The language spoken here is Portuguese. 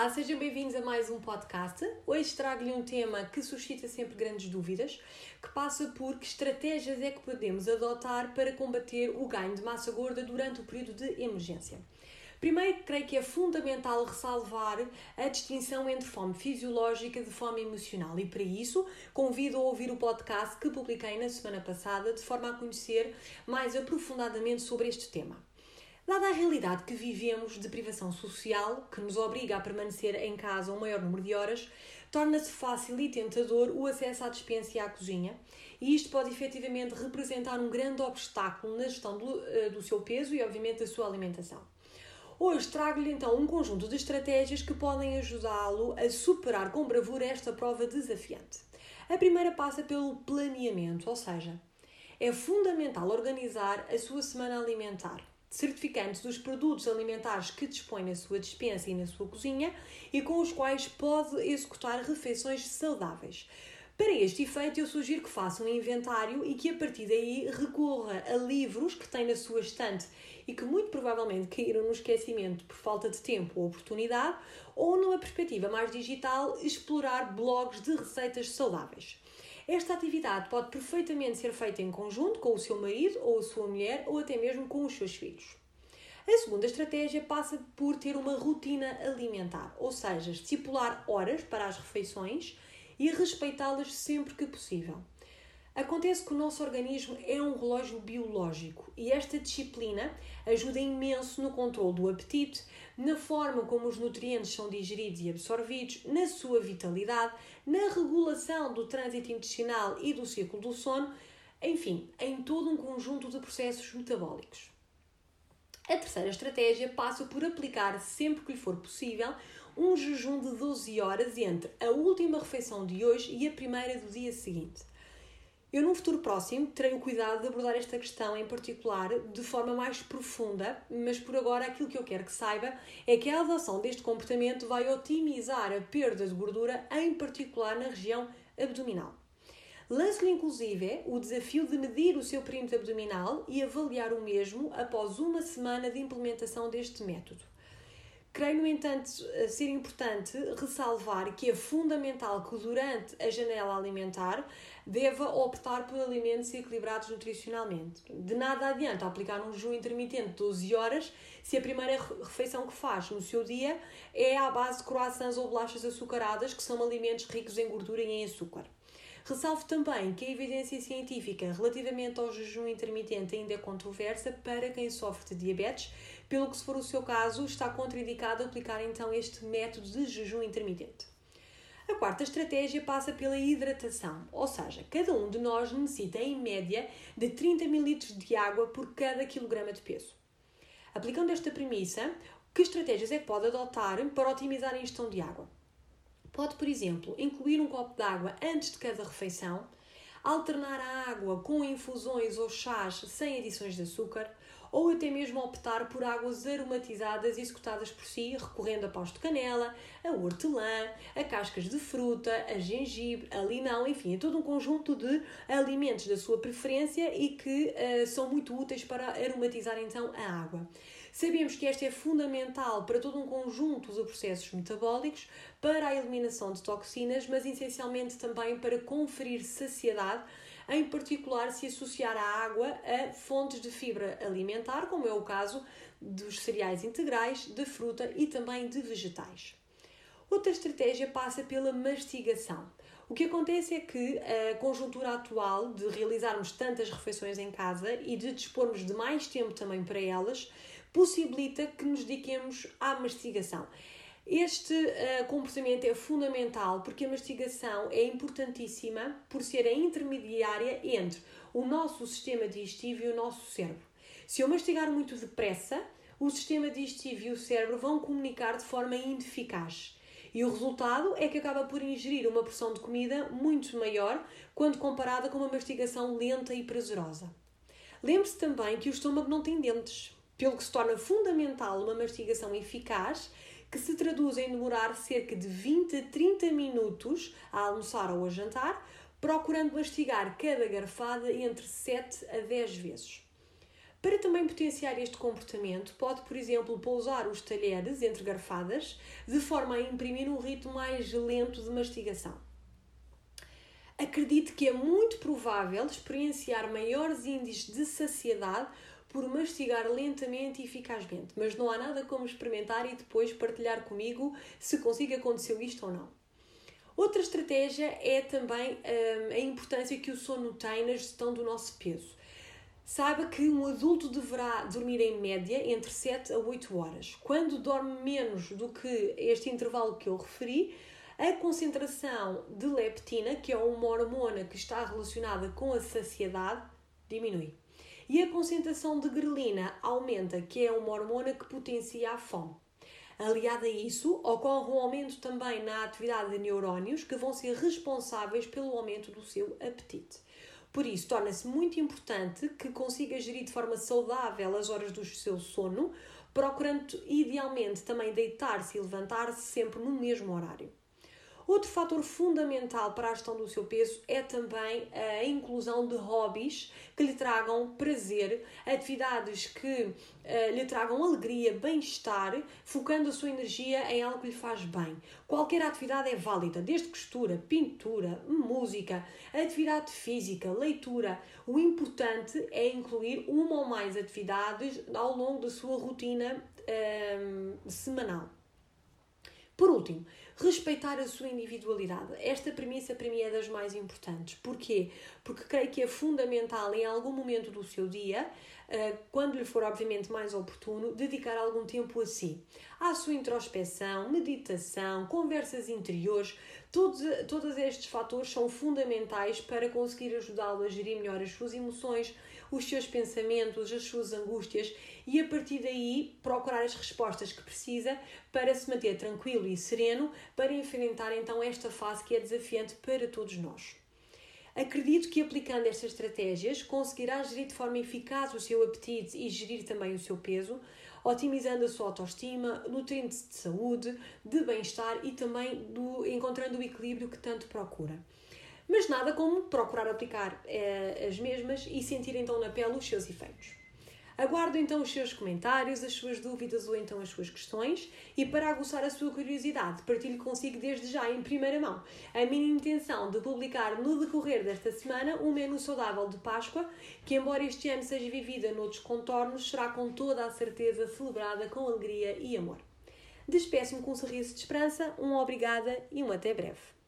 Olá, sejam bem-vindos a mais um podcast. Hoje trago-lhe um tema que suscita sempre grandes dúvidas, que passa por que estratégias é que podemos adotar para combater o ganho de massa gorda durante o período de emergência. Primeiro, creio que é fundamental ressalvar a distinção entre fome fisiológica e fome emocional, e para isso convido a ouvir o podcast que publiquei na semana passada, de forma a conhecer mais aprofundadamente sobre este tema. Dada a realidade que vivemos de privação social, que nos obriga a permanecer em casa um maior número de horas, torna-se fácil e tentador o acesso à despensa e à cozinha, e isto pode efetivamente representar um grande obstáculo na gestão do, eh, do seu peso e, obviamente, da sua alimentação. Hoje trago-lhe então um conjunto de estratégias que podem ajudá-lo a superar com bravura esta prova desafiante. A primeira passa pelo planeamento, ou seja, é fundamental organizar a sua semana alimentar certificando dos produtos alimentares que dispõe na sua despensa e na sua cozinha e com os quais pode executar refeições saudáveis. Para este efeito, eu sugiro que faça um inventário e que a partir daí recorra a livros que tem na sua estante e que muito provavelmente caíram no esquecimento por falta de tempo ou oportunidade, ou numa perspectiva mais digital, explorar blogs de receitas saudáveis. Esta atividade pode perfeitamente ser feita em conjunto com o seu marido ou a sua mulher ou até mesmo com os seus filhos. A segunda estratégia passa por ter uma rotina alimentar, ou seja, estipular horas para as refeições e respeitá-las sempre que possível. Acontece que o nosso organismo é um relógio biológico e esta disciplina ajuda imenso no controle do apetite, na forma como os nutrientes são digeridos e absorvidos, na sua vitalidade, na regulação do trânsito intestinal e do ciclo do sono, enfim, em todo um conjunto de processos metabólicos. A terceira estratégia passa por aplicar sempre que lhe for possível um jejum de 12 horas entre a última refeição de hoje e a primeira do dia seguinte. Eu, num futuro próximo, terei o cuidado de abordar esta questão em particular de forma mais profunda, mas por agora aquilo que eu quero que saiba é que a adoção deste comportamento vai otimizar a perda de gordura, em particular na região abdominal. Lanço-lhe inclusive o desafio de medir o seu perímetro abdominal e avaliar o mesmo após uma semana de implementação deste método. Creio, no entanto, ser importante ressalvar que é fundamental que durante a janela alimentar deva optar por alimentos equilibrados nutricionalmente. De nada adianta aplicar um jejum intermitente de 12 horas se a primeira refeição que faz no seu dia é à base de croissants ou bolachas açucaradas, que são alimentos ricos em gordura e em açúcar. Ressalvo também que a evidência científica relativamente ao jejum intermitente ainda é controversa para quem sofre de diabetes, pelo que, se for o seu caso, está contraindicado aplicar então este método de jejum intermitente. A quarta estratégia passa pela hidratação, ou seja, cada um de nós necessita em média de 30 ml de água por cada quilograma de peso. Aplicando esta premissa, que estratégias é que pode adotar para otimizar a ingestão de água? Pode, por exemplo, incluir um copo de água antes de cada refeição, alternar a água com infusões ou chás sem adições de açúcar, ou até mesmo optar por águas aromatizadas executadas por si, recorrendo a paus de canela, a hortelã, a cascas de fruta, a gengibre, a limão, enfim, a todo um conjunto de alimentos da sua preferência e que uh, são muito úteis para aromatizar então a água. Sabemos que esta é fundamental para todo um conjunto de processos metabólicos, para a eliminação de toxinas, mas essencialmente também para conferir saciedade, em particular se associar a água a fontes de fibra alimentar, como é o caso dos cereais integrais, de fruta e também de vegetais. Outra estratégia passa pela mastigação. O que acontece é que a conjuntura atual de realizarmos tantas refeições em casa e de dispormos de mais tempo também para elas possibilita que nos dediquemos à mastigação. Este uh, comportamento é fundamental porque a mastigação é importantíssima por ser a intermediária entre o nosso sistema digestivo e o nosso cérebro. Se eu mastigar muito depressa, o sistema digestivo e o cérebro vão comunicar de forma ineficaz. E o resultado é que acaba por ingerir uma porção de comida muito maior quando comparada com uma mastigação lenta e prazerosa. Lembre-se também que o estômago não tem dentes, pelo que se torna fundamental uma mastigação eficaz que se traduz em demorar cerca de 20 a 30 minutos a almoçar ou a jantar, procurando mastigar cada garfada entre 7 a 10 vezes. Para também potenciar este comportamento, pode, por exemplo, pousar os talheres entre garfadas, de forma a imprimir um ritmo mais lento de mastigação. Acredite que é muito provável experienciar maiores índices de saciedade por mastigar lentamente e eficazmente, mas não há nada como experimentar e depois partilhar comigo se consigo acontecer isto ou não. Outra estratégia é também hum, a importância que o sono tem na gestão do nosso peso. Saiba que um adulto deverá dormir em média entre 7 a 8 horas. Quando dorme menos do que este intervalo que eu referi, a concentração de leptina, que é uma hormona que está relacionada com a saciedade, diminui. E a concentração de grelina aumenta, que é uma hormona que potencia a fome. Aliado a isso, ocorre um aumento também na atividade de neurónios que vão ser responsáveis pelo aumento do seu apetite. Por isso, torna-se muito importante que consiga gerir de forma saudável as horas do seu sono, procurando idealmente também deitar-se e levantar-se sempre no mesmo horário. Outro fator fundamental para a gestão do seu peso é também a inclusão de hobbies que lhe tragam prazer, atividades que uh, lhe tragam alegria, bem-estar, focando a sua energia em algo que lhe faz bem. Qualquer atividade é válida, desde costura, pintura, música, atividade física, leitura. O importante é incluir uma ou mais atividades ao longo da sua rotina um, semanal. Por último, respeitar a sua individualidade. Esta premissa para mim é das mais importantes. Porquê? Porque creio que é fundamental em algum momento do seu dia, eh, quando lhe for obviamente mais oportuno, dedicar algum tempo a si. À sua introspeção, meditação, conversas interiores, todos, todos estes fatores são fundamentais para conseguir ajudá-lo a gerir melhor as suas emoções, os seus pensamentos, as suas angústias e a partir daí procurar as respostas que precisa para se manter tranquilo e sereno para enfrentar então esta fase que é desafiante para todos nós. Acredito que aplicando estas estratégias conseguirá gerir de forma eficaz o seu apetite e gerir também o seu peso, otimizando a sua autoestima, nutrientes de saúde, de bem-estar e também do, encontrando o equilíbrio que tanto procura mas nada como procurar aplicar eh, as mesmas e sentir então na pele os seus efeitos. Aguardo então os seus comentários, as suas dúvidas ou então as suas questões e para aguçar a sua curiosidade, partilho consigo desde já em primeira mão a minha intenção de publicar no decorrer desta semana um menu saudável de Páscoa que, embora este ano seja vivida noutros contornos, será com toda a certeza celebrada com alegria e amor. Despeço-me com um sorriso de esperança, um obrigada e um até breve.